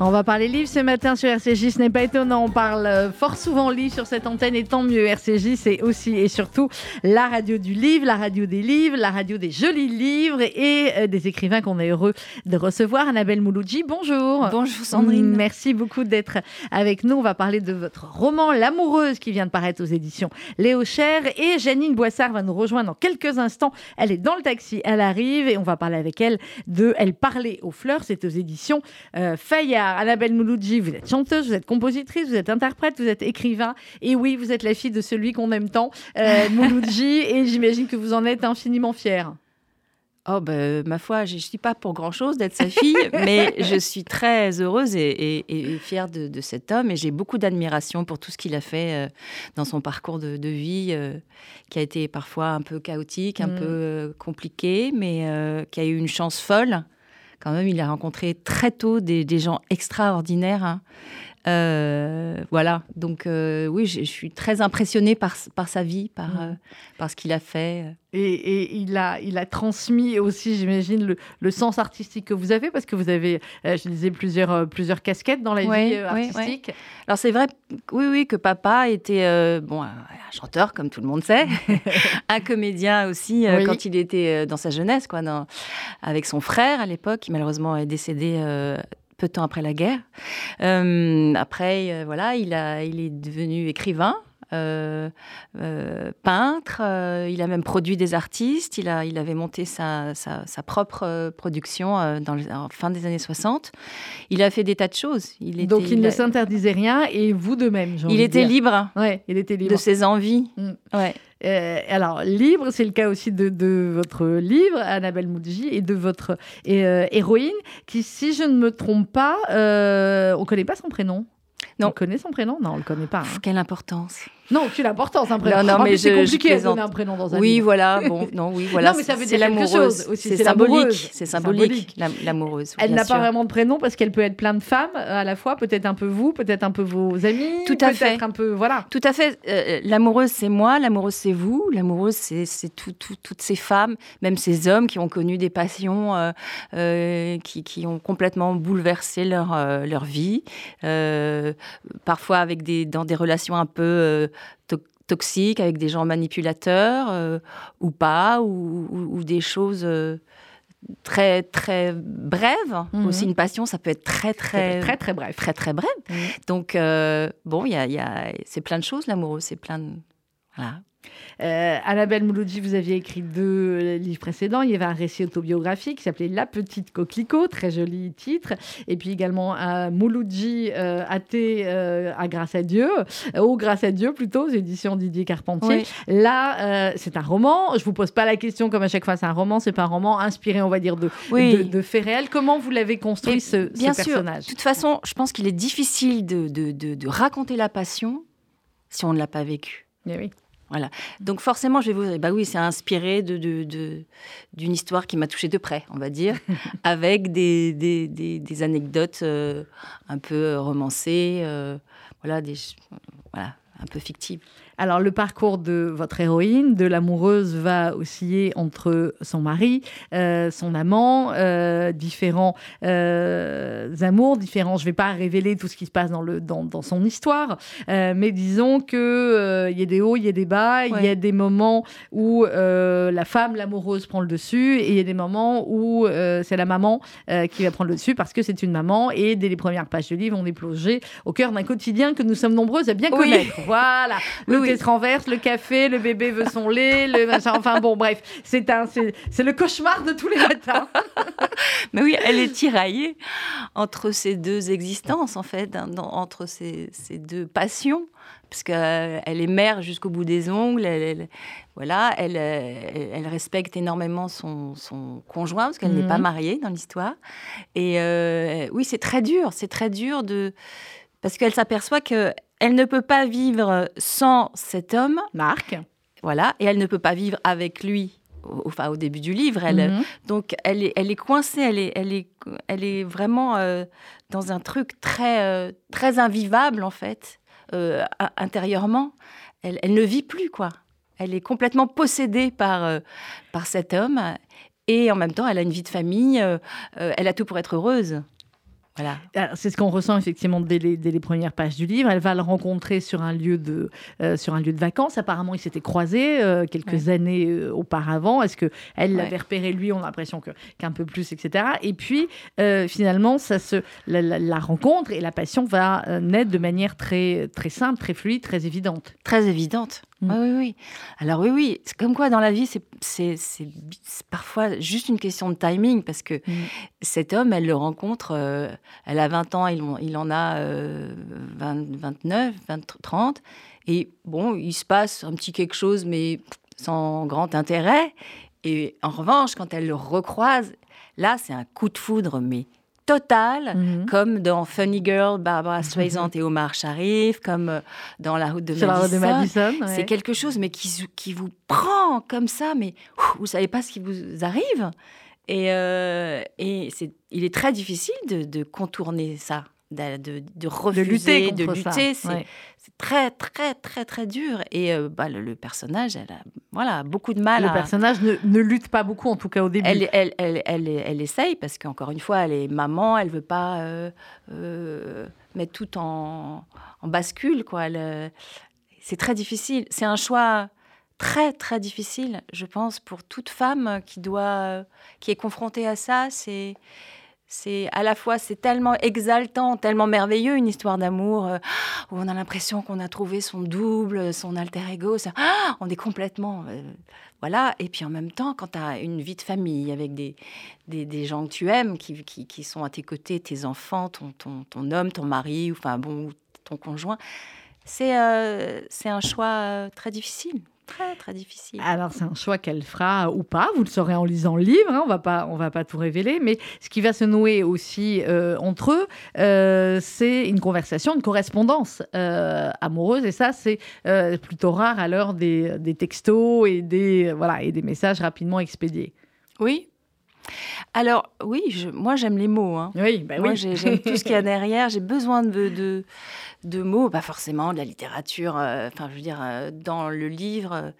On va parler livres ce matin sur RCJ, ce n'est pas étonnant, on parle euh, fort souvent livres sur cette antenne et tant mieux. RCJ, c'est aussi et surtout la radio du livre, la radio des livres, la radio des jolis livres et euh, des écrivains qu'on est heureux de recevoir. Annabelle Mouloudji, bonjour. Bonjour Sandrine. Merci beaucoup d'être avec nous. On va parler de votre roman L'amoureuse qui vient de paraître aux éditions Léo Cher et Janine Boissard va nous rejoindre dans quelques instants. Elle est dans le taxi, elle arrive et on va parler avec elle de Elle parlait aux fleurs, c'est aux éditions euh, Fayard. Annabelle Mouloudji, vous êtes chanteuse, vous êtes compositrice, vous êtes interprète, vous êtes écrivain. Et oui, vous êtes la fille de celui qu'on aime tant, euh, Mouloudji. et j'imagine que vous en êtes infiniment fière. Oh, ben, ma foi, je ne suis pas pour grand-chose d'être sa fille, mais je suis très heureuse et, fière de, cet homme. Et j'ai beaucoup d'admiration pour tout ce qu'il a fait euh, dans son parcours de, vie, euh, qui a été parfois un peu chaotique, un mm. peu euh, compliqué, mais qui a eu une chance folle quand même, il a rencontré très tôt des, gens extraordinaires. Hein. Euh, voilà, donc euh, oui, je, suis très impressionnée par, par sa vie, par, mm. euh, par ce qu'il a fait. Et, il, a, il a transmis aussi, j'imagine, le, sens artistique que vous avez, parce que vous avez, je disais, plusieurs, plusieurs casquettes dans la vie artistique. Alors c'est vrai, oui, oui, que papa était bon, un chanteur, comme tout le monde sait, un comédien aussi, quand il était dans sa jeunesse, quoi, dans, avec son frère à l'époque, qui malheureusement est décédé peu de temps après la guerre. Euh, après, euh, voilà, il, est devenu écrivain. Euh, peintre, il a même produit des artistes, il, a, il avait monté sa, sa, propre production dans en fin des années 60. Il a fait des tas de choses. Il Donc il, ne s'interdisait rien et vous de même. Il était libre. Ouais, il était libre de ses envies. Mm. Ouais. Euh, alors, libre, c'est le cas aussi de, votre livre, Annabelle Moudji, et de votre euh, héroïne, qui, si je ne me trompe pas, euh, on ne connaît pas son prénom? Non. On connaît son prénom? Non, on ne le connaît pas. Hein. Quelle importance non, tu l'importance un prénom. Non, non, mais c'est compliqué de donner un prénom dans un Oui, voilà. Bon, non, oui, voilà. non, mais ça veut dire quelque chose aussi. C'est symbolique. C'est symbolique. L'amoureuse. Elle n'a pas vraiment de prénom parce qu'elle peut être plein de femmes euh, à la fois. Peut-être un peu vous, peut-être un peu vos amis. Tout à fait. Un peu, voilà. Tout à fait. Euh, l'amoureuse, c'est moi. L'amoureuse, c'est vous. L'amoureuse, c'est toutes ces femmes, même ces hommes qui ont connu des passions euh, qui, qui, ont complètement bouleversé leur leur vie. parfois avec des dans des relations un peu toxiques avec des gens manipulateurs euh, ou pas, ou, des choses euh, très très brèves. Mhm. Aussi une passion, ça peut être très très très très bref, très très bref. Mhm. Donc euh, bon, il y a, y a c'est plein de choses l'amoureux, c'est plein de voilà. Euh, Annabelle Mouloudji, vous aviez écrit deux livres précédents. Il y avait un récit autobiographique qui s'appelait La petite coquelicot, très joli titre. Et puis également un Mouloudji euh, athée euh, à Grâce à Dieu, ou Grâce à Dieu plutôt, aux éditions Didier Carpentier. Là, c'est un roman. Je vous pose pas la question comme à chaque fois, c'est un roman, c'est pas un roman inspiré, on va dire, de, de, faits réels. Comment vous l'avez construit, ce, bien personnage? De toute façon, je pense qu'il est difficile de, de, raconter la passion si on ne l'a pas vécu. Eh oui. Voilà. Donc forcément, je vais vous dire, bah oui, c'est inspiré de, d'une histoire qui m'a touchée de près, on va dire, avec des, des, anecdotes euh, un peu romancées, euh, voilà, des, voilà, un peu fictives. Alors le parcours de votre héroïne, de l'amoureuse, va osciller entre son mari, euh, son amant, euh, différents euh, amours, différents. Je ne vais pas révéler tout ce qui se passe dans, le, dans, dans son histoire, mais disons que il y a des hauts, il y a des bas, il y a des moments où la femme, l'amoureuse, prend le dessus, et il y a des moments où c'est la maman qui va prendre le dessus parce que c'est une maman. Et dès les premières pages du livre, on est plongé au cœur d'un quotidien que nous sommes nombreuses à bien connaître. Voilà. Le oui. renverse, le café, le bébé veut son lait, le machin. Enfin bon, bref, c'est un, c'est le cauchemar de tous les matins. Mais oui, elle est tiraillée entre ces deux existences, en fait, hein, entre ces, ces deux passions parce qu'elle est mère jusqu'au bout des ongles. Elle, voilà, elle, elle, respecte énormément son, son conjoint parce qu'elle n'est pas mhm. mariée dans l'histoire. Et euh, oui, c'est très dur, c'est très dur de parce qu'elle s'aperçoit que elle ne peut pas vivre sans cet homme. Marc. Voilà, et elle ne peut pas vivre avec lui au, enfin, au début du livre. Elle, Mhm. Donc, elle est, elle est coincée, elle est, elle est, elle est vraiment euh, dans un truc très, euh, très invivable, en fait, euh, intérieurement. Elle, elle ne vit plus, quoi. Elle est complètement possédée par, par cet homme. Et en même temps, elle a une vie de famille. elle a tout pour être heureuse. Voilà. Alors, C'est ce qu'on ressent effectivement dès les, dès les premières pages du livre. Elle va le rencontrer sur un lieu de, euh, sur un lieu de vacances. Apparemment, ils s'étaient croisés euh, quelques années euh, auparavant. Est-ce que elle l'avait repéré lui? On a l'impression que qu'un peu plus, etc. Et puis finalement, ça se, la, la- la rencontre et la passion va naître de manière très, très simple, très fluide, très évidente. Très évidente. Mm. Oui, oui, oui. Alors oui, oui, c'est comme quoi dans la vie, c'est, c'est, c'est, c'est parfois juste une question de timing, parce que Mm. cet homme, elle le rencontre, euh, elle a 20 ans, il, en- il en a euh, 20, 29, 20, 30, et bon, il se passe un petit quelque chose, mais sans grand intérêt. Et en revanche, quand elle le recroise, là, c'est un coup de foudre, mais total Mhm. comme dans Funny Girl, Barbara Streisand et Omar Sharif, comme euh, dans La route de Sur la route de Madison. C'est quelque chose, mais qui, vous prend comme ça, mais ouf, vous savez pas ce qui vous arrive. Et, euh, et il est très difficile de, de contourner ça, de, de, de de refuser, de lutter. C'est, Ouais. très, très, très, très dur. Et euh, bah, le, le personnage, elle a voilà, beaucoup de mal Le à... personnage ne, ne lutte pas beaucoup, en tout cas au début. Elle, elle, elle, elle, elle essaye parce qu'encore une fois, elle est maman, elle veut pas euh, euh, mettre tout en, en bascule. Quoi. C'est très difficile. C'est un choix très, très difficile, je pense, pour toute femme qui, doit, qui est confrontée à ça. C'est, c'est à la fois, c'est tellement exaltant, tellement merveilleux, une histoire d'amour euh, où on a l'impression qu'on a trouvé son double, son alter ego. Ça, ah, on est complètement... euh, voilà, et puis en même temps, quand tu as une vie de famille avec des, des, gens que tu aimes, qui, qui, sont à tes côtés, tes enfants, ton, ton, ton homme, ton mari, ou enfin bon, ton conjoint, c'est euh, c'est un choix très difficile, très très difficile. Alors, c'est un choix qu'elle fera ou pas. Vous le saurez en lisant le livre. hein, on va pas, on va pas tout révéler. Mais ce qui va se nouer aussi euh, entre eux, euh, c'est une conversation, une correspondance euh, amoureuse. Et ça, c'est plutôt rare à l'heure des, des textos et des, voilà, et des messages rapidement expédiés. Oui. Alors oui, je- moi j'aime les mots. hein. Oui, ben Moi, oui. j'aime tout ce qu'il y a derrière. J'ai besoin de, de, de mots, pas forcément de la littérature. euh, Enfin, je veux dire, euh, dans le livre, euh,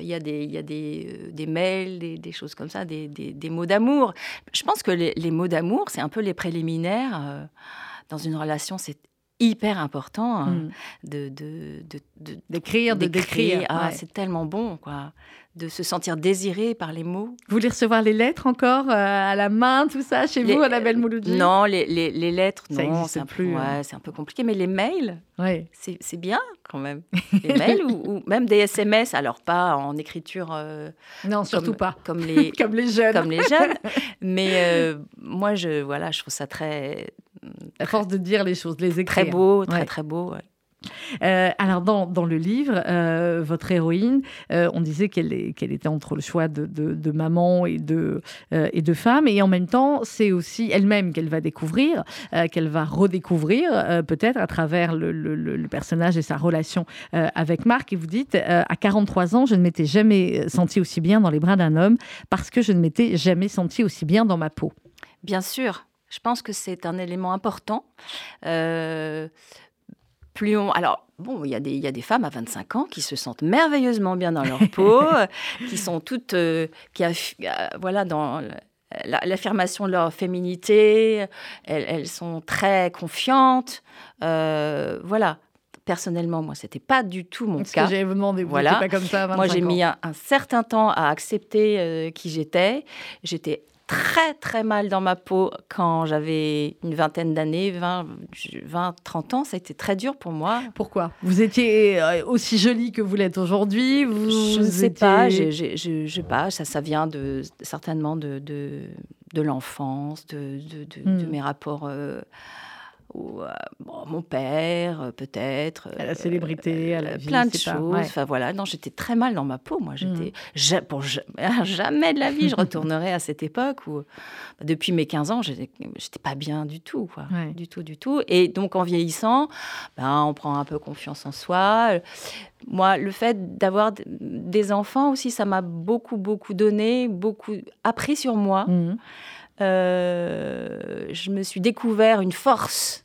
il y a des, y a des, des mails, des, des choses comme ça, des, des- des mots d'amour. Je pense que les, les mots d'amour, c'est un peu les préliminaires. dans une relation, c'est hyper important hein, Mm. de, de, de, de- D'écrire, de décrire. Ah, ouais. C'est tellement bon, quoi. De se sentir désiré par les mots. Vous voulez recevoir les lettres encore euh, à la main, tout ça, chez Les- vous, Annabelle Mouloudji? Non, les, les, les lettres, Ça non, c'est un, peu- plus, ouais, hein. c'est un peu compliqué. Mais les mails, c'est c'est bien quand même. Les mails ou, ou même des SMS, alors pas en écriture euh, Non, surtout comme, pas. comme les Comme les jeunes. comme les jeunes. Mais euh, moi, je voilà, je trouve ça très À force de dire les choses, de les écrire. très beau, très Ouais. très beau. Euh, alors, dans, le livre, euh, votre héroïne, euh, on disait qu'elle qu'elle était entre le choix de, maman et de, et de femme. Et en même temps, c'est aussi elle-même qu'elle va découvrir, qu'elle va redécouvrir, peut-être à travers le, le- personnage et sa relation avec Marc. Et vous dites, à 43 ans, je ne m'étais jamais sentie aussi bien dans les bras d'un homme parce que je ne m'étais jamais sentie aussi bien dans ma peau. Bien sûr, je pense que c'est un élément important. Plus on... Alors, bon, il y, a des- il y a des femmes à 25 ans qui se sentent merveilleusement bien dans leur peau, qui sont toutes, euh, qui aff- euh, voilà, dans la- l'affirmation de leur féminité, elles, elles sont très confiantes. euh, voilà. Personnellement, moi, c'était pas du tout mon Ce cas. que j'allais vous demander, vous Voilà. pas comme ça à 25 Moi, j'ai mis un, un certain temps à accepter euh, qui j'étais. J'étais très, très mal dans ma peau quand j'avais une vingtaine d'années, 20, 20, 30 ans. Ça a été très dur pour moi. Pourquoi? Vous étiez euh, aussi jolie que vous l'êtes aujourd'hui? Vous je ne sais pas, étiez- j'ai- j'ai- je je sais pas, ça, ça vient de, certainement de, de, de l'enfance, de, de, de- de Hmm. mes rapports euh, ou mon père, peut-être. À la célébrité, à la vie. Plein de choses. Enfin voilà, non, j'étais très mal dans ma peau. Moi, j'étais. Mmh. Pour jamais de la vie, je retournerai à cette époque où, depuis mes 15 ans, j'étais pas bien du tout. Quoi. Du tout, du tout. Et donc, en vieillissant, ben, on prend un peu confiance en soi. Moi, le fait d'avoir des enfants aussi, ça m'a beaucoup, beaucoup donné, beaucoup appris sur moi. Mmh. Euh, je me suis découvert une force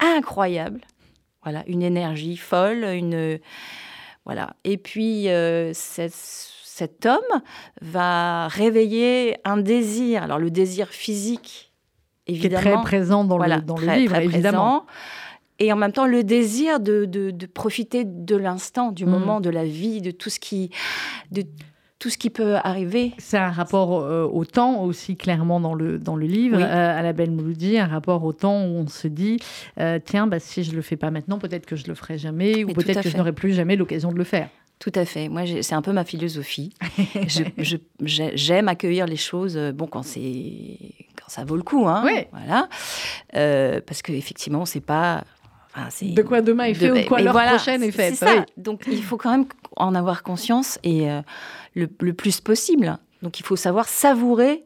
incroyable, voilà, une énergie folle, une voilà. Et puis euh, cet homme va réveiller un désir. Alors le désir physique, évidemment, qui est très présent dans le, dans le livre, évidemment. et en même temps le désir de, de, profiter de l'instant, du mmh. moment, de la vie, de tout ce qui, de tout ce qui peut arriver. C'est un rapport euh, au temps aussi clairement dans le, dans le livre, euh, à la belle Mouloudi, un rapport au temps où on se dit, euh, tiens, bah, si je le fais pas maintenant, peut-être que je le ferai jamais, ou peut-être que je n'aurai plus jamais l'occasion de le faire. Tout à fait. Moi, c'est un peu ma philosophie. J'aime accueillir les choses, bon, quand c'est quand ça vaut le coup, hein. Oui. Voilà. parce qu'effectivement, c'est pas de quoi demain est fait ou de quoi l'heure prochaine est faite. Ça. Donc il faut quand même en avoir conscience et le, plus possible. Donc il faut savoir savourer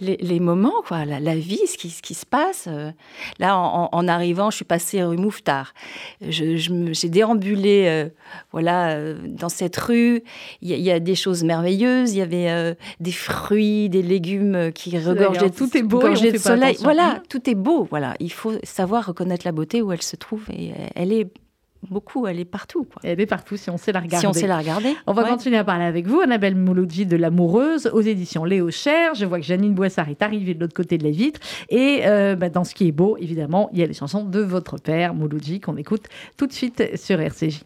les, moments, quoi, la, vie, ce qui, ce qui se passe. Euh. Là, en, arrivant, je suis passée rue Mouffetard. J'ai je, déambulé euh, voilà, euh, dans cette rue. Il y, a des choses merveilleuses. Il y avait des fruits, des légumes qui regorgeaient tout est beau de soleil. Voilà, tout est beau. Voilà, il faut savoir reconnaître la beauté où elle se trouve et elle est beaucoup, elle est partout. Quoi. Elle est partout si on sait la regarder. Si on sait la regarder. On va continuer à parler avec vous, Annabelle Mouloudji de L'Amoureuse, aux éditions Léo Cher. Je vois que Janine Boissard est arrivée de l'autre côté de la vitre. Et euh, bah, dans ce qui est beau, évidemment, il y a les chansons de votre père, Mouloudji, qu'on écoute tout de suite sur RCJ.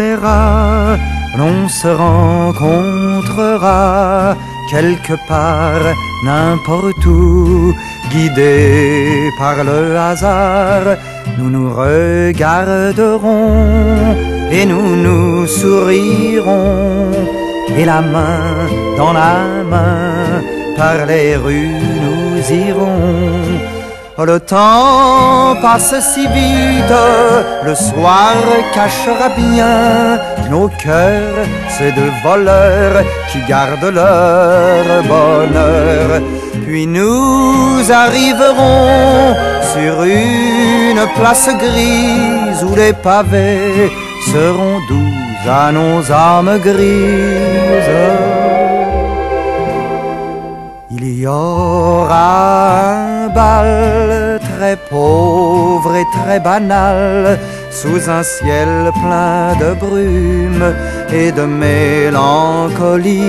L'on se rencontrera quelque part, n'importe où, guidés par le hasard, nous nous regarderons et nous nous sourirons, et la main dans la main, par les rues nous irons le temps passe si vite, le soir cachera bien nos cœurs, ces deux voleurs qui gardent leur bonheur. Puis nous arriverons sur une place grise où les pavés seront doux à nos âmes grises. Il y aura bal très pauvre et très banal, sous un ciel plein de brume et de mélancolie.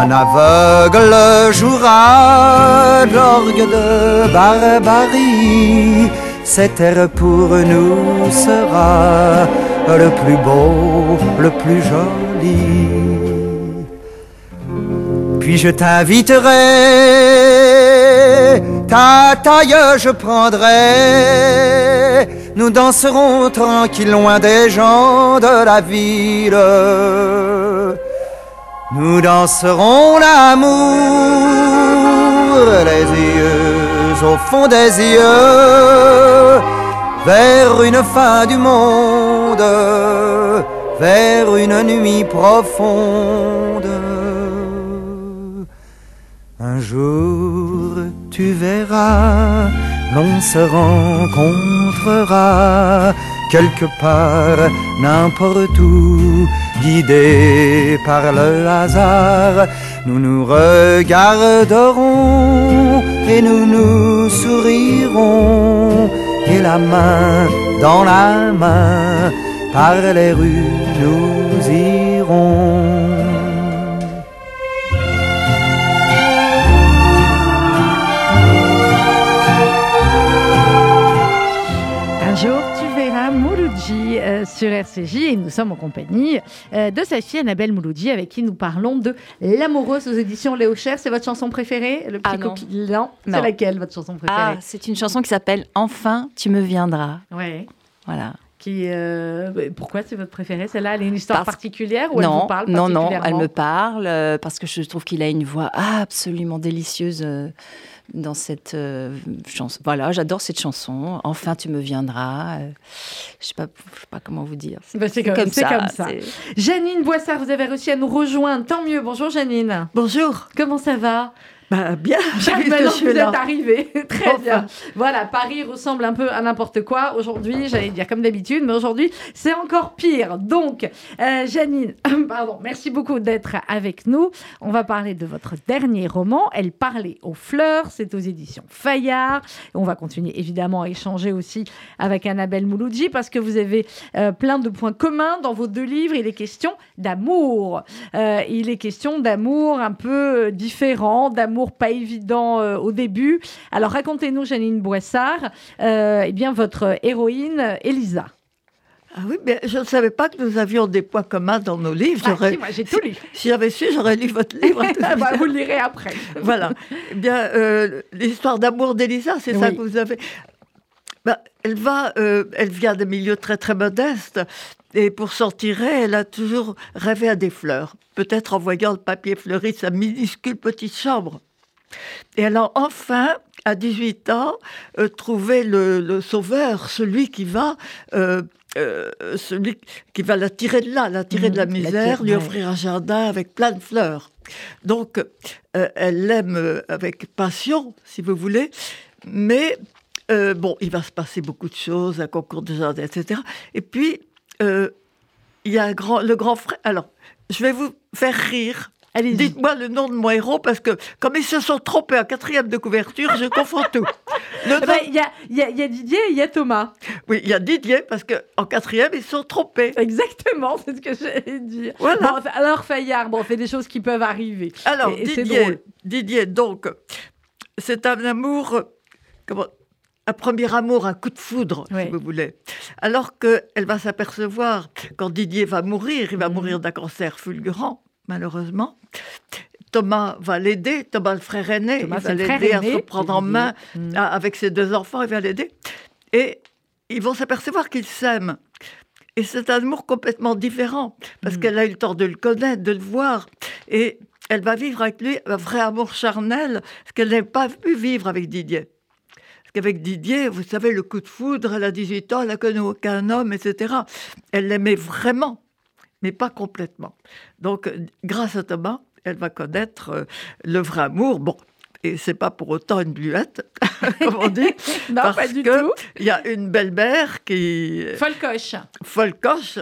Un aveugle jouera l'orgue de barbarie. Cet air pour nous sera le plus beau, le plus joli. Puis je t'inviterai ta taille je prendrai. Nous danserons tranquille loin des gens de la ville. Nous danserons l'amour, les yeux au fond des yeux, vers une fin du monde, vers une nuit profonde. Un jour tu verras, l'on se rencontrera quelque part, n'importe où, guidés par le hasard. Nous nous regarderons et nous nous sourirons, et la main dans la main, par les rues nous irons. Sur RCJ et nous sommes en compagnie euh, de sa fille Annabelle Mouloudji avec qui nous parlons de L'amoureuse aux éditions Léo Cher. C'est votre chanson préférée Le Ah petit non. coquille- non. C'est laquelle votre chanson Ah, préférée c'est une chanson qui s'appelle Enfin, tu me viendras. Ouais. Voilà. Qui, euh, bah, pourquoi c'est votre préférée? Celle-là, elle a une histoire Parce- particulière ou elle non, vous parle non, non, elle me parle euh, parce que je trouve qu'il a une voix absolument délicieuse euh, dans cette euh, chanson. Voilà, j'adore cette chanson. Enfin, tu me viendras. euh, je sais pas, je sais pas comment vous dire. Bah, c'est comme, c'est comme ça. c'est- Janine Boissard, vous avez réussi à nous rejoindre. Tant mieux. Bonjour Janine. Bonjour. Comment ça va? Bah, bien. Bien, maintenant suis vous là. êtes arrivé. Très Enfin. bien. Voilà, Paris ressemble un peu à n'importe quoi. Aujourd'hui, j'allais dire comme d'habitude, mais aujourd'hui, c'est encore pire. Donc, euh, Janine, pardon, merci beaucoup d'être avec nous. On va parler de votre dernier roman, Elle parlait aux fleurs. C'est aux éditions Fayard. On va continuer évidemment à échanger aussi avec Annabelle Mouloudji parce que vous avez euh, plein de points communs dans vos deux livres. Il est question d'amour. Euh, il est question d'amour un peu différent, d'amour pas évident euh, au début. Alors racontez-nous, Janine Boissard, euh, eh bien votre héroïne euh, Elisa. Ah oui, mais je ne savais pas que nous avions des points communs dans nos livres. Ah, si, moi j'ai tout lu. si j'avais su, j'aurais lu votre livre. Ah, bah, vous le lirez après. voilà. Eh bien, euh, l'histoire d'amour d'Elisa, c'est ça que vous avez. Bah, elle va, euh, elle vient de milieux très très modestes. Et pour s'en tirer, elle a toujours rêvé à des fleurs. Peut-être en voyant le papier fleuri de sa minuscule petite chambre. Et elle a enfin, à 18 ans, euh, trouvé le, le sauveur, celui qui va, euh, euh, celui qui va la tirer de là, la tirer de la la misère, lui offrir un jardin avec plein de fleurs. Donc, euh, elle l'aime avec passion, si vous voulez, mais bon, il va se passer beaucoup de choses, un concours de jardin, etc. Et puis, il y a un grand, le grand frère. Alors, je vais vous faire rire. Dites-moi le nom de mon héros, parce que comme ils se sont trompés en quatrième de couverture, je confonds tout. Eh ben, nom- Il y, a, il y a- il y a Didier et il y a Thomas. oui, il y a Didier, parce qu'en quatrième, ils se sont trompés. Exactement, c'est ce que j'allais dire. Voilà. Bon, enfin, alors Fayard, bon, on fait des choses qui peuvent arriver. Alors, Et- Didier, drôle. Didier, donc, c'est un amour, comment, un premier amour, un coup de foudre, si vous voulez. Alors qu'elle va s'apercevoir, quand Didier va mourir, il va Mhm. mourir d'un cancer fulgurant, malheureusement. Thomas va l'aider, Thomas le frère aîné, Thomas, il va l'aider à se prendre en main Mm. avec ses deux enfants, il va l'aider. Et ils vont s'apercevoir qu'ils s'aiment. Et c'est un amour complètement différent, parce Mm. qu'elle a eu le temps de le connaître, de le voir. Et elle va vivre avec lui un vrai amour charnel, ce qu'elle n'a pas pu vivre avec Didier. Parce qu'avec Didier, vous savez, le coup de foudre, elle a 18 ans, elle n'a connu aucun homme, etc. Elle l'aimait vraiment, mais pas complètement. Donc, grâce à Thomas, elle va connaître euh, le vrai amour. Bon, et c'est pas pour autant une bluette, comme on dit. Non, parce pas du que tout. Il y a une belle-mère qui, Folcoche. Folcoche.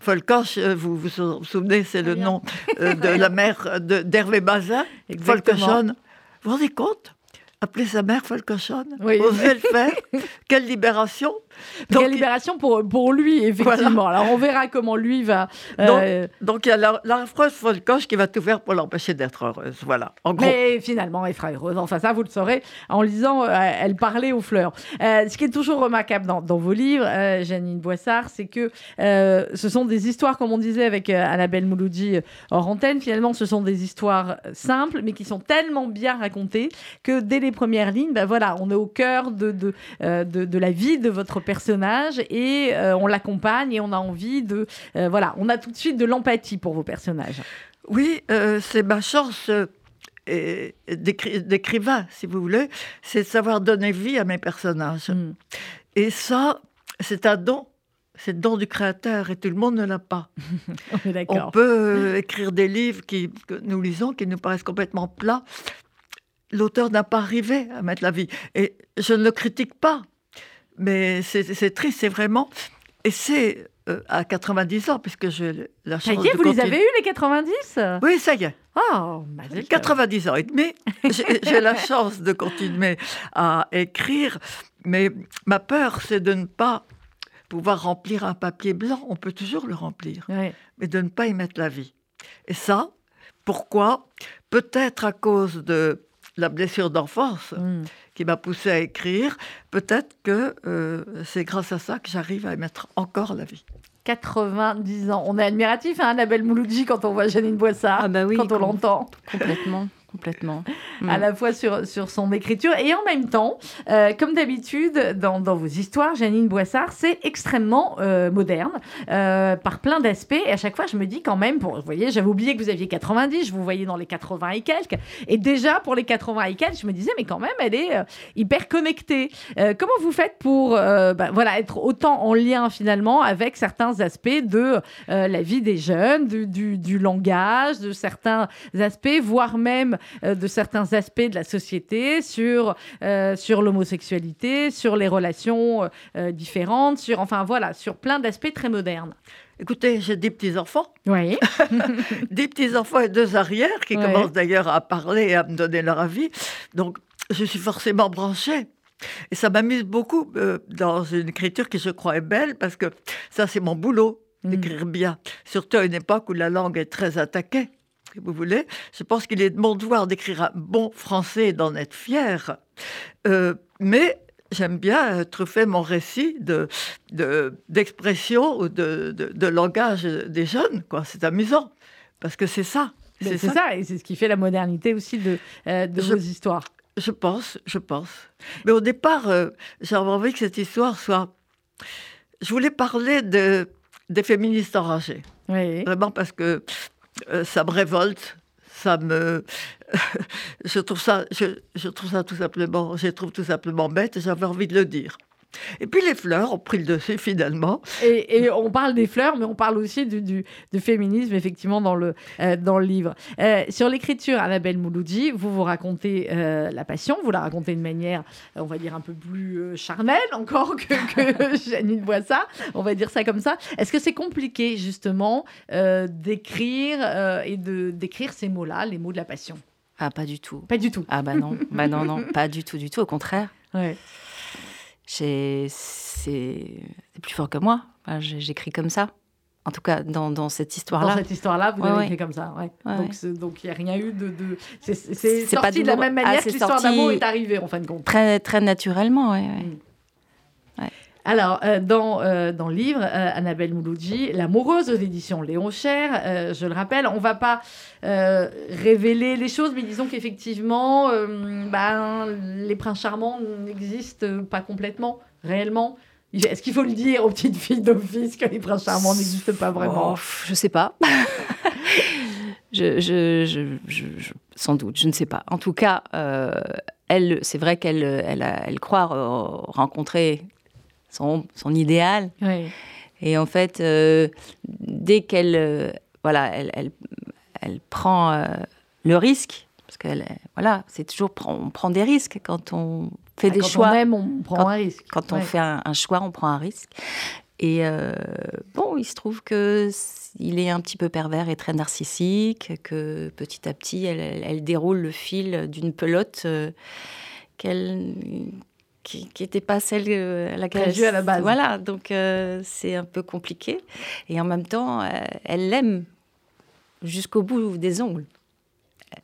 Folcoche, euh, vous vous sou- souvenez, c'est le nom euh, de la mère d'Hervé Bazin. Folcochonne. Vous vous rendez compte? Appeler sa mère Folcochonne Oui. Oser le faire Quelle libération donc, Quelle libération pour, pour lui, effectivement. Alors, on verra comment lui va. euh, donc il y a la- l'affreuse Folcoche qui va tout faire pour l'empêcher d'être heureuse. Voilà, en gros. mais finalement, elle sera heureuse. Enfin, ça, vous le saurez en lisant euh, Elle parlait aux fleurs. Euh, ce qui est toujours remarquable dans, dans vos livres, Janine Boissard, c'est que ce sont des histoires, comme on disait avec Annabelle Mouloudji hors antenne, finalement, ce sont des histoires simples, mais qui sont tellement bien racontées que dès les premières lignes, ben voilà, on est au cœur de, de, de, de la vie de votre personnage et euh, on l'accompagne et on a envie de. euh, voilà, on a tout de suite de l'empathie pour vos personnages. Oui, euh, c'est ma chance d'écrivain, si vous voulez, c'est de savoir donner vie à mes personnages. Mm. Et ça, c'est un don. C'est le don du créateur et tout le monde ne l'a pas. On peut écrire des livres qui, que nous lisons qui nous paraissent complètement plats. L'auteur n'a pas arrivé à mettre la vie. Et je ne le critique pas. Mais c'est triste, c'est vraiment. Et c'est euh, à 90 ans, puisque j'ai la Ça chance y est, de vous les continuer- avez eu les 90 Oui, ça y est. Oh, magique. 90 ans et demi. J'ai la chance de continuer à écrire. Mais ma peur, c'est de ne pas pouvoir remplir un papier blanc. On peut toujours le remplir mais de ne pas y mettre la vie. Et ça, pourquoi? Peut-être à cause de la blessure d'enfance Mm. Qui m'a poussé à écrire, peut-être que euh, c'est grâce à ça que j'arrive à mettre encore la vie. 90 ans. On est admiratif, hein, Annabelle Mouloudji, quand on voit Janine Boissard, Ah bah oui, quand on l'entend. Complètement, complètement. À la fois sur, sur son écriture et en même temps, euh, comme d'habitude dans, dans vos histoires, Janine Boissard, c'est extrêmement euh, moderne euh, par plein d'aspects. Et à chaque fois, je me dis quand même, pour, vous voyez, j'avais oublié que vous aviez 90, je vous voyais dans les 80 et quelques. Et déjà, pour les 80 et quelques, je me disais, mais quand même, elle est hyper connectée. Comment vous faites pour bah, voilà, être autant en lien finalement avec certains aspects de la vie des jeunes, du, du, langage, de certains aspects, voire même de certains aspects de la société, sur, euh, sur l'homosexualité, sur les relations euh, différentes, sur, enfin voilà, sur plein d'aspects très modernes. Écoutez, j'ai des petits-enfants, Oui. des petits-enfants et deux arrières qui commencent d'ailleurs à parler et à me donner leur avis. Donc, je suis forcément branchée. Et ça m'amuse beaucoup euh, dans une écriture qui, je crois, est belle, parce que ça, c'est mon boulot, d'écrire bien. Surtout à une époque où la langue est très attaquée, si vous voulez. Je pense qu'il est de mon devoir d'écrire un bon français et d'en être fier. Euh, mais j'aime bien truffer mon récit de, de, d'expression ou de, de, de langage des jeunes. Quoi. C'est amusant, parce que c'est ça. C'est ça. et c'est ce qui fait la modernité aussi de, euh, de Je- vos histoires. Je pense, je pense. Mais au départ, euh, j'avais envie que cette histoire soit... Je voulais parler de, des féministes enragées. Oui. Vraiment parce que ça me révolte, ça me... je, trouve ça, tout simplement... Je trouve tout simplement bête et j'avais envie de le dire. Et puis les fleurs ont pris le dessus finalement. Et, et on parle des fleurs, mais on parle aussi du, du, du féminisme, effectivement, dans le, euh, dans le livre. Euh, sur l'écriture, Annabelle Mouloudji, vous vous racontez euh, la passion, vous la racontez de manière, on va dire, un peu plus euh, charnelle encore que, que Janine Boissard, on va dire ça comme ça. Est-ce que c'est compliqué, justement, euh, d'écrire euh, et de, d'écrire ces mots-là, les mots de la passion? Ah, pas du tout. Pas du tout. Ah bah non, bah non, non, pas du tout, du tout. Au contraire, Ouais. C'est plus fort que moi. J'écris comme ça. En tout cas, dans, dans cette Dans histoire-là. cette histoire-là, vous Ouais, avez ouais. écrit comme ça. Ouais. Donc, il n'y a rien eu de. de... C'est, pas sorti de la même manière Ah, que c'est l'histoire sorti- d'amour est arrivée, en fin de compte. Très, très naturellement, ouais, ouais. Alors, euh, dans, euh, dans le livre, euh, Annabelle Mouloudji, L'amoureuse aux éditions Léon Cher, je le rappelle, on va pas révéler les choses, mais disons qu'effectivement, ben, les princes charmants n'existent pas complètement, réellement. Est-ce qu'il faut le dire aux petites filles d'office que les princes charmants n'existent pas vraiment? Oh, pff, je sais pas. je, je, je, je- je- sans doute, je ne sais pas. En tout cas, elle, c'est vrai qu'elle elle, elle croit rencontrer son, son idéal. Oui. Et en fait, euh, dès qu'elle euh, voilà, elle, elle, elle prend euh, le risque, parce que voilà, c'est toujours on prend des risques quand on fait des Quand choix. on aime, on prend Quand- un risque. Quand on fait un, un choix, on prend un risque. Et bon, il se trouve que il est un petit peu pervers et très narcissique, que petit à petit, elle, déroule le fil d'une pelote qu'elle qui n'était pas celle euh, à laquelle elle- à la base. Voilà, donc euh, c'est un peu compliqué. Et en même temps, euh, elle l'aime jusqu'au bout des ongles.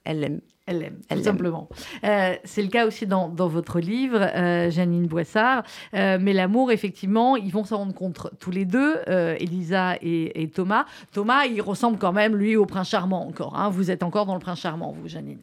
Elle l'aime. Elle l'aime, tout l'aime. simplement. Euh, c'est le cas aussi dans, dans votre livre, euh, Janine Boissard. Euh, mais l'amour, effectivement, ils vont s'en rendre compte tous les deux, Elisa et, et Thomas. Thomas, il ressemble quand même, lui, au prince charmant encore. hein. Vous êtes encore dans le prince charmant, vous, Janine.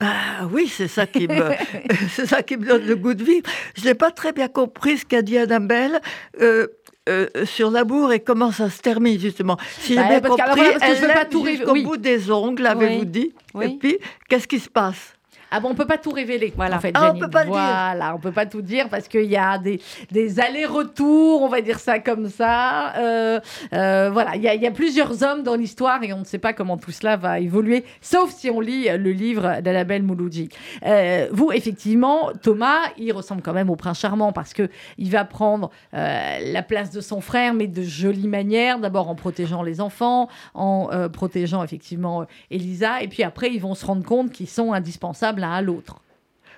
Ah oui, c'est ça qui me, c'est ça qui me donne le goût de vivre. Je n'ai pas très bien compris ce qu'a dit Annabelle. euh, euh, sur l'amour et comment ça se termine justement. Si Bah, j'ai bien compris, voilà, parce que je elle veux pas l'aime tout révéler. jusqu'au Oui. bout des ongles, avez-vous Oui. dit Oui. Et puis, qu'est-ce qui se passe? Ah bon, on peut pas tout révéler. Voilà. En fait, Ah, on peut pas le dire. On peut pas tout dire parce qu'il y a des, des allers-retours, on va dire ça comme ça. Euh, euh, voilà, il y, a- il y a plusieurs hommes dans l'histoire et on ne sait pas comment tout cela va évoluer, sauf si on lit le livre d'Annabelle Mouloudji. Euh, vous, effectivement, Thomas, il ressemble quand même au prince charmant parce que il va prendre la place de son frère, mais de jolie manière. D'abord en protégeant les enfants, en protégeant effectivement Elisa, et puis après ils vont se rendre compte qu'ils sont indispensables l'un à l'autre.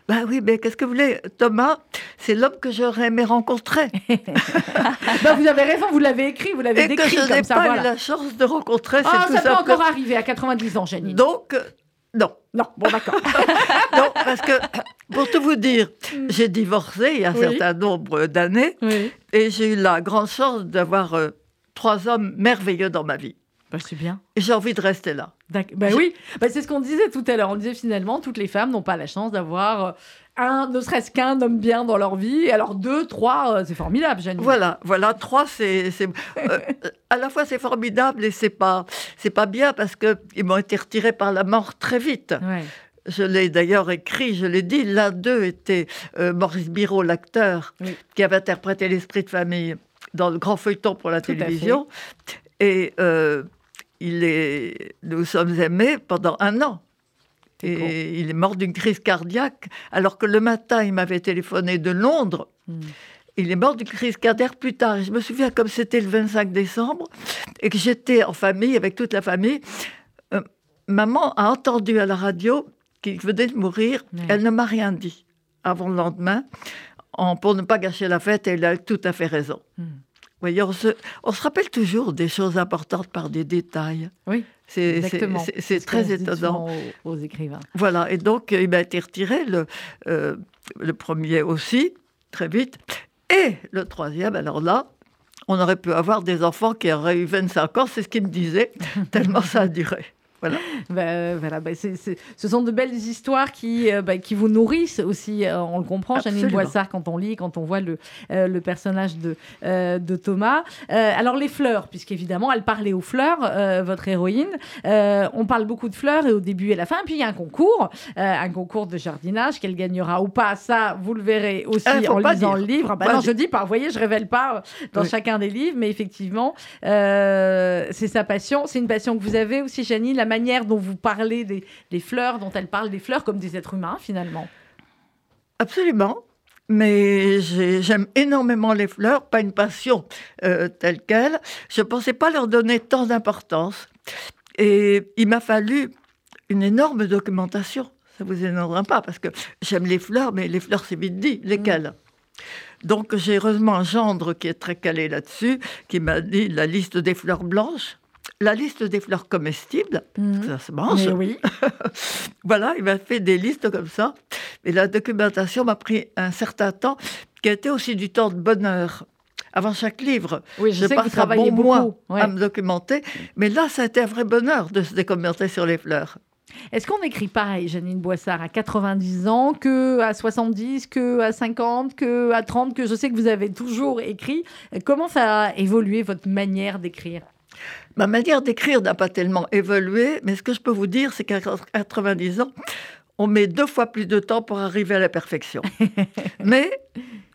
Ben oui, mais qu'est-ce que vous voulez Thomas, c'est l'homme que j'aurais aimé rencontrer. Bah, vous avez raison, vous l'avez écrit, vous l'avez Et que décrit je n'ai pas eu la chance de rencontrer. Ah, ça peut encore arriver à 90 ans, Janine. Donc, euh, non. Non, bon, d'accord. non, parce que, pour tout vous dire, j'ai divorcé il y a un Oui. certain nombre d'années oui. et j'ai eu la grande chance d'avoir euh, trois hommes merveilleux dans ma vie. Bah, c'est bien. Et j'ai envie de rester là. Bah oui, bah, c'est ce qu'on disait tout à l'heure. On disait finalement, toutes les femmes n'ont pas la chance d'avoir euh, un, ne serait-ce qu'un homme bien dans leur vie. Alors deux, trois, euh, c'est formidable, Janine. Voilà, voilà, trois, c'est, euh, à la fois c'est formidable et c'est pas, c'est pas bien parce que ils m'ont été retirés par la mort très vite. Je l'ai d'ailleurs écrit, je l'ai dit. L'un d'eux était Maurice Biro, l'acteur, qui avait interprété l'esprit de famille dans le grand feuilleton pour la télévision. Et il est, nous sommes aimés pendant un an. Et il est mort d'une crise cardiaque, alors que le matin, il m'avait téléphoné de Londres. Hmm. Il est mort d'une crise cardiaque plus tard. je me souviens comme c'était le 25 décembre et que j'étais en famille, avec toute la famille. Euh, maman a entendu à la radio qu'il venait de mourir. Elle ne m'a rien dit avant le lendemain. En, pour ne pas gâcher la fête, elle a tout à fait raison. Hmm voyez, on se, rappelle toujours des choses importantes par des détails. Oui, c'est très étonnant. Aux, écrivains. Voilà, et donc il m'a été retiré le, euh, le premier aussi, très vite. Et le troisième, alors là, on aurait pu avoir des enfants qui auraient eu 25 ans, c'est ce qu'il me disait, tellement ça a duré. Voilà. Bah, voilà bah, ce sont de belles histoires qui, euh, bah, qui vous nourrissent aussi, euh, on le comprend, Janine Boissard, quand on lit, quand on voit le, euh, le personnage de, de Thomas. alors les fleurs, puisqu'évidemment, elle parlait aux fleurs, votre héroïne. on parle beaucoup de fleurs et au début et à la fin. Puis il y a un concours, un concours de jardinage, qu'elle gagnera ou pas, ça, vous le verrez aussi en lisant le livre. Bah, non, je dis pas, vous voyez, je révèle pas dans chacun des livres, mais effectivement, c'est sa passion. C'est une passion que vous avez aussi, Janine, la manière dont vous parlez des, fleurs, dont elle parle des fleurs comme des êtres humains finalement. Absolument. Mais j'aime énormément les fleurs, pas une passion euh, telle qu'elle. Je ne pensais pas leur donner tant d'importance. Et il m'a fallu une énorme documentation. Ça vous énervera pas, parce que j'aime les fleurs, mais les fleurs, c'est vite dit. Lesquelles? Donc j'ai heureusement un gendre qui est très calé là-dessus, qui m'a dit la liste des fleurs blanches la liste des fleurs comestibles, mhm. ça se mange. oui. voilà, il m'a fait des listes comme ça. Et la documentation m'a pris un certain temps, qui a été aussi du temps de bonheur. Avant chaque livre, oui, je, sais passe un bon beaucoup. mois à me documenter. Mais là, ça a été un vrai bonheur de se documenter sur les fleurs. Est-ce qu'on écrit pareil, Janine Boissard, à 90 ans, que à 70, que à 50, que à 30, que je sais que vous avez toujours écrit Comment ça a évolué votre manière d'écrire? Ma manière d'écrire n'a pas tellement évolué, mais ce que je peux vous dire, c'est qu'à 90 ans, on met deux fois plus de temps pour arriver à la perfection. mais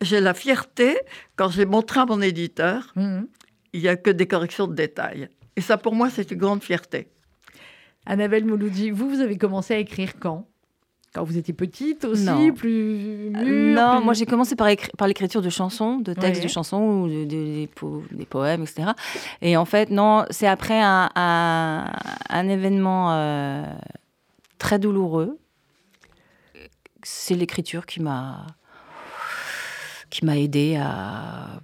j'ai la fierté, quand j'ai montré à mon éditeur, mhm. il n'y a que des corrections de détails. Et ça, pour moi, c'est une grande fierté. Annabelle Mouloudi, vous, vous avez commencé à écrire quand? Quand vous étiez petite aussi, plus mûre Non, moi j'ai commencé par, par l'écriture de chansons, de textes de chansons ou de, des poèmes, etc. Et en fait, non, c'est après un, un, événement euh, très douloureux. C'est l'écriture qui m'a qui m'a aidé à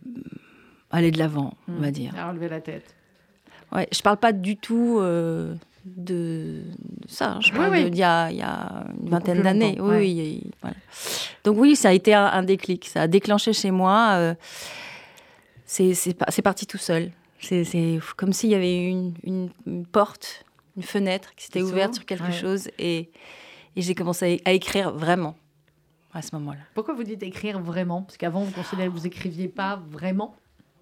aller de l'avant, on va hmm. dire. À relever la tête. Ouais, je parle pas du tout euh, de, ça. Hein. Je parle d'il y, a, y a une vingtaine d'années. Oui, Donc oui, ça a été un, déclic. Ça a déclenché chez moi. Euh, c'est parti tout seul. C'est comme s'il y avait une, une, porte, une fenêtre qui s'était ouverte sur quelque chose et, et j'ai commencé à, écrire vraiment à ce moment-là. Pourquoi vous dites écrire vraiment? Parce qu'avant, vous considérez que vous écriviez pas vraiment?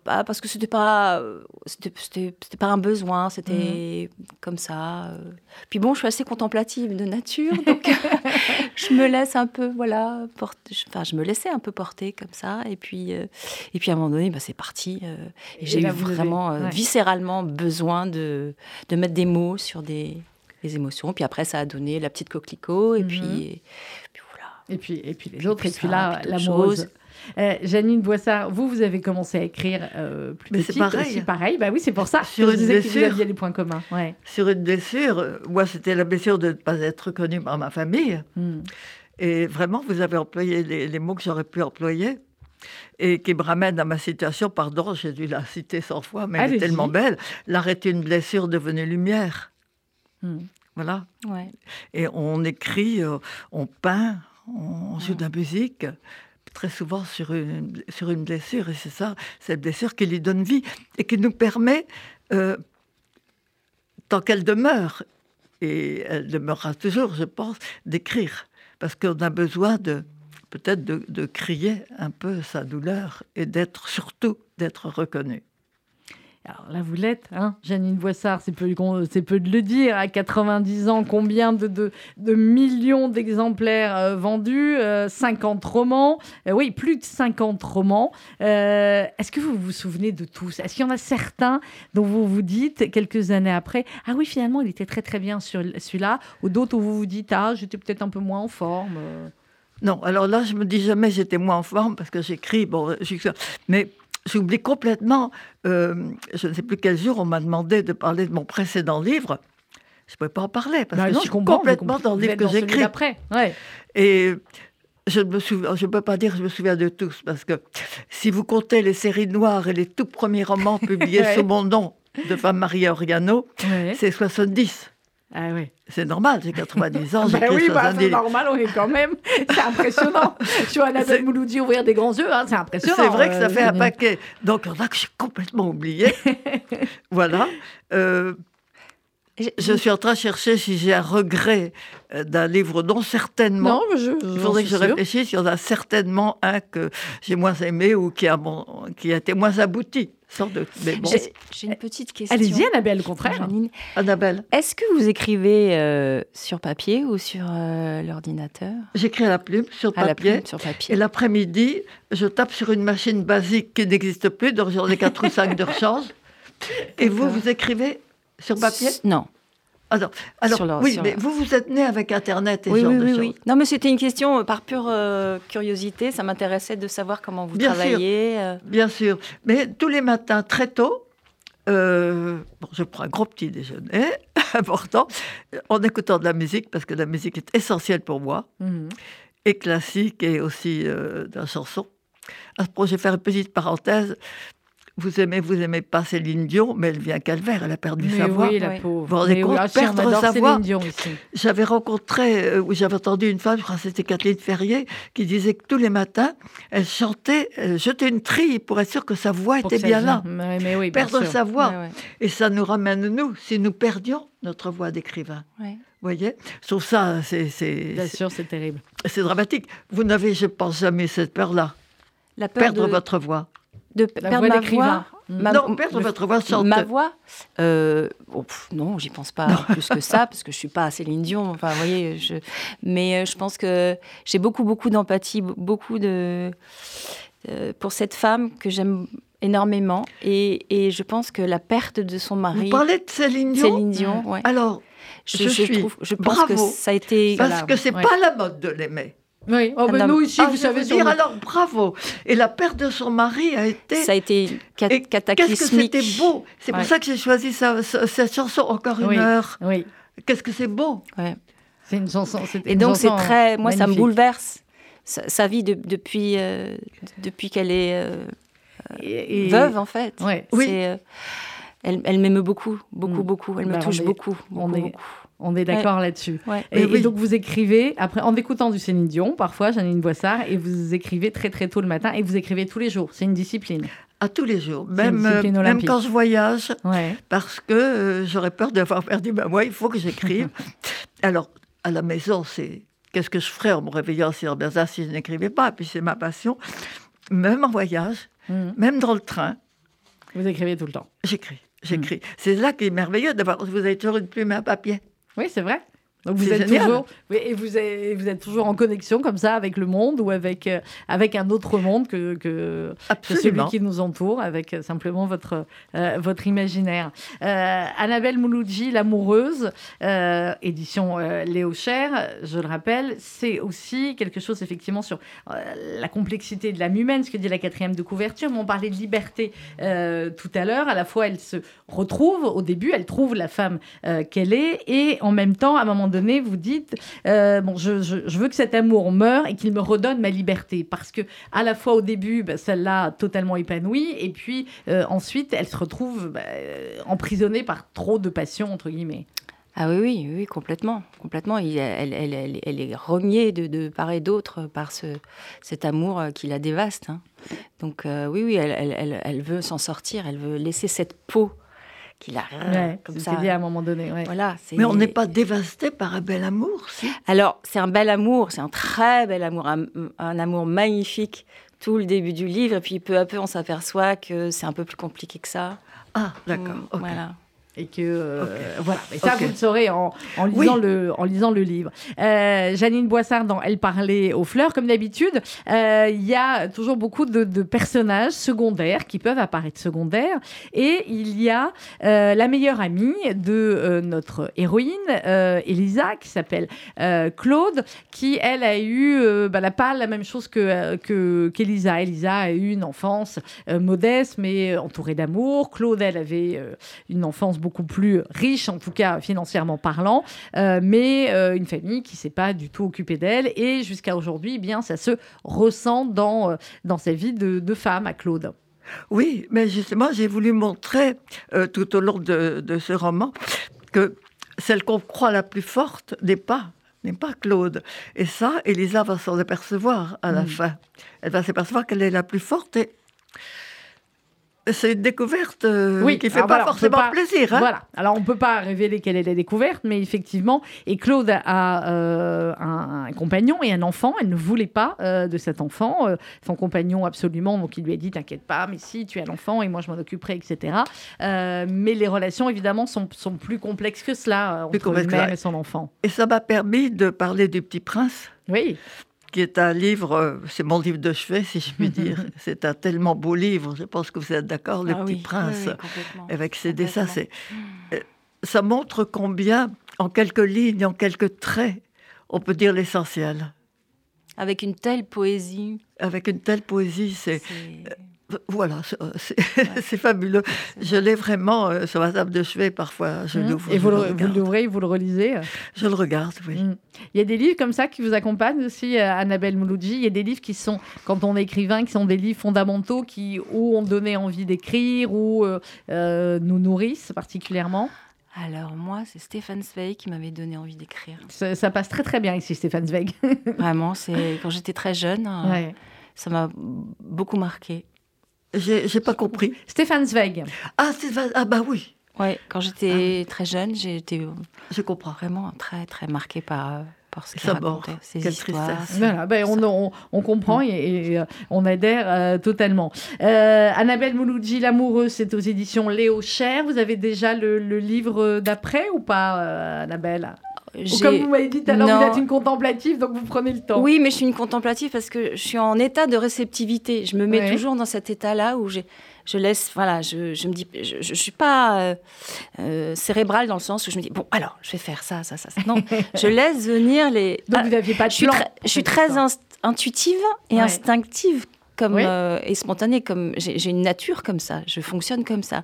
Parce que c'était pas c'était pas un besoin c'était mhm. comme ça euh. puis bon je suis assez contemplative de nature donc je me laisse un peu voilà porter, enfin je me laissais un peu porter comme ça et puis euh, et puis à un moment donné bah, c'est parti euh. et, j'ai eu vraiment viscéralement besoin de de mettre des mots sur des, émotions puis après ça a donné la petite coquelicot et puis, mhm. puis voilà et puis et puis les autres et puis là l'amoureuse euh, Janine Boissard, vous, vous avez commencé à écrire euh, plus Mais petite pareil. aussi, pareil. Bah oui, c'est pour ça. Sur une blessure, que vous aviez des points communs. Ouais. Sur une blessure, euh, moi, c'était la blessure de ne pas être reconnue par ma famille. Hmm. Et vraiment, vous avez employé les, mots que j'aurais pu employer et qui me ramènent à ma situation. Pardon, j'ai dû la citer 100 fois, mais elle est tellement belle. L'arrêter une blessure devenue lumière. Hmm. Voilà. Ouais. Et on écrit, on peint, on joue de la musique très souvent sur une, sur une blessure, et c'est ça, cette blessure qui lui donne vie et qui nous permet, euh, tant qu'elle demeure, et elle demeurera toujours, je pense, d'écrire, parce qu'on a besoin de peut-être de, de crier un peu sa douleur et d'être surtout d'être reconnu. Alors là, vous l'êtes, hein, Janine Boissard, c'est peu, de le dire. À 90 ans, combien de millions d'exemplaires euh, vendus 50 euh, romans. Euh, oui, plus de 50 romans. est-ce que vous vous souvenez de tous? Est-ce qu'il y en a certains dont vous vous dites, quelques années après, ah oui, finalement, il était très très bien sur celui-là Ou d'autres où vous vous dites, ah, j'étais peut-être un peu moins en forme Non, alors là, je me dis jamais j'étais moins en forme parce que j'écris, bon, mais j'oublie complètement, euh, je ne sais plus quel jour, on m'a demandé de parler de mon précédent livre. Je ne pouvais pas en parler parce bah que je, suis complètement dans le livre que j'écris. après. Ouais. Et je ne je peux pas dire que je me souviens de tous parce que si vous comptez les séries noires et les tout premiers romans publiés sous mon nom de femme Maria Oriano, c'est 70. Ah oui. C'est normal, j'ai 90 ans. ben oui, bah, c'est normal, on est quand même. C'est impressionnant. Je vois Annabelle Mouloudi ouvrir des grands yeux, hein, c'est impressionnant. C'est vrai que ça euh, fait un paquet. Donc, là que j'ai complètement oublié. voilà. Euh, je suis en train de chercher si j'ai un regret euh, d'un livre dont certainement. Non, je, il faudrait que je réfléchisse. Il y en a certainement un que j'ai moins aimé ou qui a, qui a été moins abouti. Sans doute. Mais bon. J'ai une petite question. Allez-y, Annabelle, au contraire. Annabelle. Est-ce que vous écrivez euh, sur papier ou sur euh, l'ordinateur? J'écris à la plume, sur papier. À la plume, sur papier. Et l'après-midi, je tape sur une machine basique qui n'existe plus, donc j'en ai 4 ou 5 de rechange. Et vous, vous écrivez sur papier? Non. Alors, alors oui, mais vous, vous êtes né avec Internet et oui, genre oui, de oui, choses. Non, mais c'était une question euh, par pure euh, curiosité. Ça m'intéressait de savoir comment vous Bien travaillez. Sûr. Euh. Bien sûr. Mais tous les matins, très tôt, bon, je prends un gros petit déjeuner, important, en écoutant de la musique, parce que la musique est essentielle pour moi, mhm. et classique, et aussi de la chanson. À ce propos, je vais faire une petite parenthèse vous aimez, vous aimez pas Céline Dion, mais elle vient calvaire, elle a perdu sa voix. Oui, la pauvre. Vous vous rendez compte, perdre sa voix. J'avais rencontré, euh, ou j'avais entendu une femme, je crois que c'était Kathleen Ferrier, qui disait que tous les matins, elle chantait, elle jetait une trille pour être sûre que sa voix était bien là. Mais, oui, perdre sa voix. Et ça nous ramène, nous, si nous perdions notre voix d'écrivain. Vous voyez? Trouve ça, c'est... Bien sûr, c'est terrible. C'est dramatique. Vous n'avez, je pense, jamais cette peur-là. La peur perdre votre voix de perdre ma voix non, perdre votre voix Ma voix euh, oh, Non, j'y pense pas plus que ça, parce que je suis pas Céline Dion. Enfin, vous voyez, je... mais euh, je pense que j'ai beaucoup, beaucoup d'empathie, beaucoup de euh, pour cette femme que j'aime énormément, et, et, je pense que la perte de son mari. Vous parlez de Céline Dion? Céline Dion, ouais. Alors, je, je, suis trouve, je pense que ça a été. Parce que c'est pas la mode de l'aimer. Oui, oh, ben nous ici, ah, vous savez. Dire, alors, bravo. Et la perte de son mari a été. Ça a été cataclysmique. Qu'est-ce que c'était beau. C'est pour ça que j'ai choisi cette chanson encore une heure. Oui. Qu'est-ce que c'est beau. Ouais. C'est une chanson. Et donc c'est très, moi ça me bouleverse. Sa, vie depuis euh, depuis qu'elle est euh, veuve en fait. Ouais. Oui. Euh, elle, elle m'aime beaucoup, beaucoup, mm. beaucoup. Elle me bah, touche beaucoup, beaucoup, on est, beaucoup. On est d'accord là-dessus. Et, donc vous écrivez, après, en écoutant du Céline Dion, parfois, Janine Boissard, et vous écrivez très très tôt le matin, et vous écrivez tous les jours. C'est une discipline. À tous les jours, même, euh, même quand je voyage, parce que euh, j'aurais peur d'avoir perdu ma voix, il faut que j'écrive. Alors, à la maison, c'est qu'est-ce que je ferais en me réveillant sur Berza si je n'écrivais pas, puis c'est ma passion. Même en voyage, mhm. même dans le train. Vous écrivez tout le temps J'écris, j'écris. Mhm. C'est là qui est merveilleux d'avoir, vous avez toujours une plume à papier. Oui, c'est vrai. Donc vous êtes toujours et vous êtes, vous êtes toujours en connexion comme ça avec le monde ou avec euh, avec un autre monde que, que, celui qui nous entoure avec euh, simplement votre euh, votre imaginaire. Annabelle Mouloudji, l'amoureuse, édition Léo Cher, je le rappelle, c'est aussi quelque chose effectivement sur la complexité de l'âme humaine, ce que dit la quatrième de couverture. Mais on parlait de liberté tout à l'heure. À la fois, elle se retrouve au début, elle trouve la femme qu'elle est et en même temps, à un moment donné vous dites euh, bon, je, veux que cet amour meure et qu'il me redonne ma liberté, parce que à la fois au début, bah, celle-là totalement épanouie, et puis euh, ensuite, elle se retrouve bah, emprisonnée par trop de passion entre guillemets. Ah oui, oui, oui, complètement, complètement. Il, elle, elle, elle, elle, est reniée de, de part et d'autre par ce, cet amour euh, qui la dévaste. Hein. Donc euh, oui, oui, elle veut s'en sortir, elle veut laisser cette peau qu'il a ouais, comme ça. dit à un moment donné. Ouais. Voilà. Mais on n'est pas dévasté par un bel amour, si Alors, c'est un bel amour, c'est un très bel amour, un, un, amour magnifique, tout le début du livre, et puis peu à peu, on s'aperçoit que c'est un peu plus compliqué que ça. Ah, d'accord. Mmh, okay. Voilà et que euh, okay. voilà. Et ça, okay. vous le saurez en, en lisant oui. le en lisant le livre. Euh, Janine Boissard dans Elle parlait aux fleurs, comme d'habitude, euh, il y a toujours beaucoup de, de, personnages secondaires qui peuvent apparaître secondaires, et il y a euh, la meilleure amie de notre héroïne, Elisa, qui s'appelle Claude, qui elle a eu, bah, n'a pas la même chose que que qu'Elisa. Elisa a eu une enfance modeste, mais entourée d'amour. Claude, elle avait une enfance beaucoup plus riche, en tout cas financièrement parlant, euh, mais euh, une famille qui ne s'est pas du tout occupée d'elle. Et jusqu'à aujourd'hui, eh bien, ça se ressent dans, euh, dans sa vie de, de femme à Claude. Oui, mais justement, j'ai voulu montrer euh, tout au long de, de, ce roman que celle qu'on croit la plus forte n'est pas n'est pas Claude. Et ça, Elisa va s'en apercevoir à la mmh. fin. Elle va s'apercevoir qu'elle est la plus forte et c'est une découverte euh, oui, qui ne fait pas voilà, forcément pas, plaisir. Hein voilà. Alors, on ne peut pas révéler quelle est la découverte, mais effectivement, et Claude a euh, un, un, compagnon et un enfant. Elle ne voulait pas euh, de cet enfant. Son compagnon, absolument. Donc, il lui a dit T'inquiète pas, mais si, tu as l'enfant et moi, je m'en occuperai, etc. Mais les relations, évidemment, sont, sont, plus complexes que cela entre une mère et son enfant. Et ça m'a permis de parler du petit prince. Oui qui est un livre, c'est mon livre de chevet, si je puis dire. c'est un tellement beau livre, je pense que vous êtes d'accord, Le ah Petit oui, Prince, oui, avec ses dessins. Ça montre combien, en quelques lignes, en quelques traits, on peut dire l'essentiel. Avec une telle poésie. Avec une telle poésie, c'est... Voilà, c'est ouais. fabuleux. Je l'ai vraiment euh, sur ma table de chevet parfois. Je mmh. Et vous l'ouvrez, vous le relisez Je le regarde, oui. Mmh. Il y a des livres comme ça qui vous accompagnent aussi, euh, Annabelle Mouloudji? Il y a des livres qui sont, quand on est écrivain, qui sont des livres fondamentaux qui ou ont donné envie d'écrire ou euh, euh, nous nourrissent particulièrement? Alors moi, c'est Stéphane Zweig qui m'avait donné envie d'écrire. Ça, ça, passe très très bien ici, Stéphane Zweig. Vraiment, c'est quand j'étais très jeune, ouais. ça m'a beaucoup marqué. J'ai pas compris. Stéphane Zweig. Ah, Stéphane, ah bah oui. Oui, quand j'étais ah. très jeune, j'ai été je comprends. vraiment très, très marquée par, par ce qu'il racontait, ces Quelle histoires. Tristesse. Voilà, ben on, on, on, comprend et, et, et, on adhère euh, totalement. Euh, Annabelle Mouloudji, L'amoureux, c'est aux éditions Léo Cher. Vous avez déjà le, le livre d'après ou pas, euh, Annabelle? Ou comme vous m'avez dit tout à l'heure, vous êtes une contemplative, donc vous prenez le temps. Oui, mais je suis une contemplative parce que je suis en état de réceptivité. Je me mets ouais. toujours dans cet état-là où je laisse, voilà, je, je me dis, je, je suis pas euh, euh, cérébrale dans le sens où je me dis, bon, alors, je vais faire ça, ça, ça. ça. Non, je laisse venir les. Donc vous n'aviez pas de je suis, très, je suis très intuitive et ouais. instinctive comme oui. euh, et spontanée comme j'ai une nature comme ça je fonctionne comme ça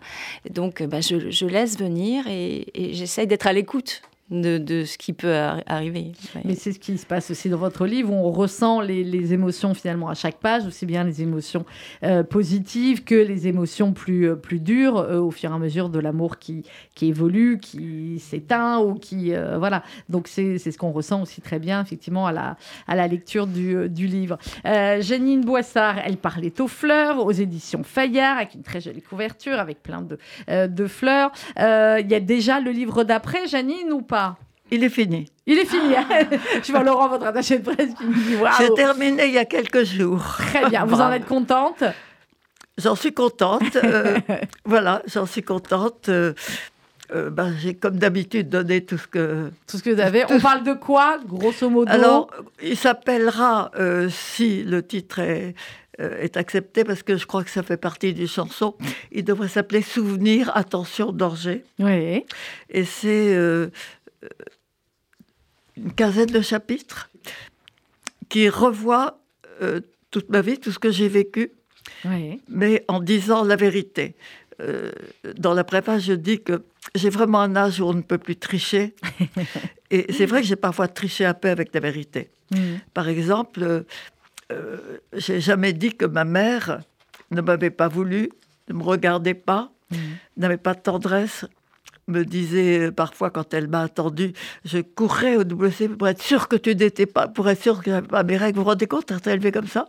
donc bah, je, je laisse venir et, et j'essaye d'être à l'écoute de, ce qui peut arriver. Mais c'est ce qui se passe aussi dans votre livre, où on ressent les, émotions finalement à chaque page, aussi bien les émotions euh, positives que les émotions plus, euh, dures, euh, au fur et à mesure de l'amour qui, évolue, qui s'éteint, ou qui... Voilà. Donc c'est ce qu'on ressent aussi très bien, effectivement, à la, lecture du, livre. Janine Boissard, elle parlait aux fleurs, aux éditions Fayard, avec une très jolie couverture, avec plein de, de fleurs. Il y a déjà le livre d'après, Janine, ou pas? Il est fini. Il est fini. Je vois Laurent, votre attaché de presse, qui me dit waouh. J'ai terminé il y a quelques jours. Très bien. Vous en êtes contente? J'en suis contente. Euh, voilà, j'en suis contente. Euh, euh, ben, j'ai comme d'habitude donné tout ce que tout ce que vous avez. On parle de quoi, grosso modo? Alors, il s'appellera euh, si le titre est est accepté parce que je crois que ça fait partie d'une chanson. Il devrait s'appeler Souvenir, attention, danger. Oui. Et c'est euh, une quinzaine de chapitres qui revoient euh, toute ma vie, tout ce que j'ai vécu, oui. mais en disant la vérité. Euh, dans la préface, je dis que j'ai vraiment un âge où on ne peut plus tricher. Et c'est vrai que j'ai parfois triché un peu avec la vérité. Mm. Par exemple, euh, j'ai jamais dit que ma mère ne m'avait pas voulu, ne me regardait pas, mm. n'avait pas de tendresse me disait parfois quand elle m'a attendu, je courais au WC pour être sûr que tu n'étais pas, pour être sûr que j'avais pas mes règles. Vous vous rendez compte, être élevé comme ça?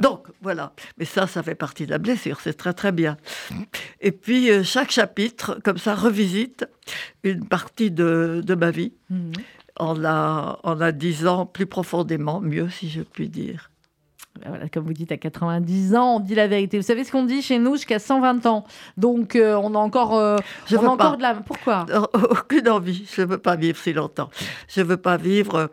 Donc voilà, mais ça, ça fait partie de la blessure, c'est très très bien. Et puis euh, chaque chapitre, comme ça, revisite une partie de, de ma vie Mhm. en, la, en la disant plus profondément, mieux si je puis dire. Voilà, comme vous dites, à 90 ans, on dit la vérité. Vous savez ce qu'on dit chez nous jusqu'à 120 ans. Donc, euh, on a encore, euh, Je on veux a encore pas. de la. Pourquoi? Aucune envie, je ne veux pas vivre si longtemps. Je ne veux pas vivre euh,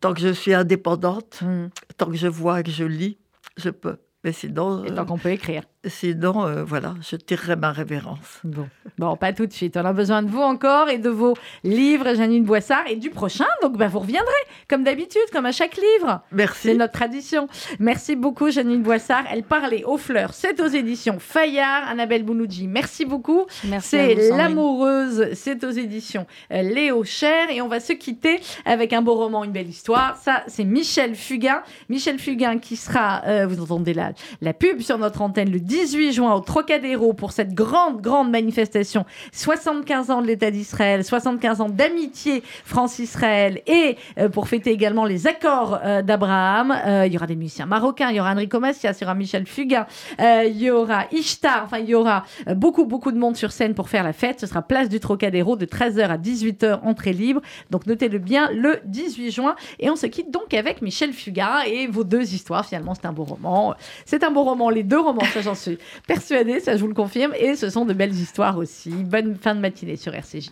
tant que je suis indépendante, Mhm. tant que je vois et que je lis, je peux. Mais sinon, Et tant qu'on peut écrire. Sinon euh, voilà, je tirerai ma révérence. Bon. bon, pas tout de suite. On a besoin de vous encore et de vos livres, Janine Boissard, et du prochain. Donc, ben, vous reviendrez, comme d'habitude, comme à chaque livre. C'est Merci. notre tradition. Merci beaucoup, Janine Boissard. Elle parlait aux fleurs. C'est aux éditions Fayard. Annabelle Bounoudji, merci beaucoup. Merci. C'est. L'amoureuse, c'est aux éditions euh, Léo Cher. Et on va se quitter avec un beau roman, une belle histoire. Ça, c'est Michel Fugain. Michel Fugain qui sera, euh, vous entendez la, la pub sur notre antenne le 18 juin au Trocadéro pour cette grande, grande manifestation. 75 ans de l'État d'Israël, 75 ans d'amitié France-Israël et euh, pour fêter également les accords euh, d'Abraham. Euh, il y aura des musiciens marocains, il y aura Enrico Macias, il y aura Michel Fugain, il y aura Ishtar, enfin il y aura beaucoup, beaucoup de monde sur scène pour faire la fête. Ce sera place du Trocadéro de 13h à 18h, entrée libre. Donc notez-le bien, le 18 juin. Et on se quitte donc avec Michel Fugain et vos deux histoires. Finalement, c'est un beau roman. C'est un beau roman, les deux romans, suis persuadée, ça je vous le confirme. Et ce sont de belles histoires aussi. Bonne fin de matinée sur RCJ.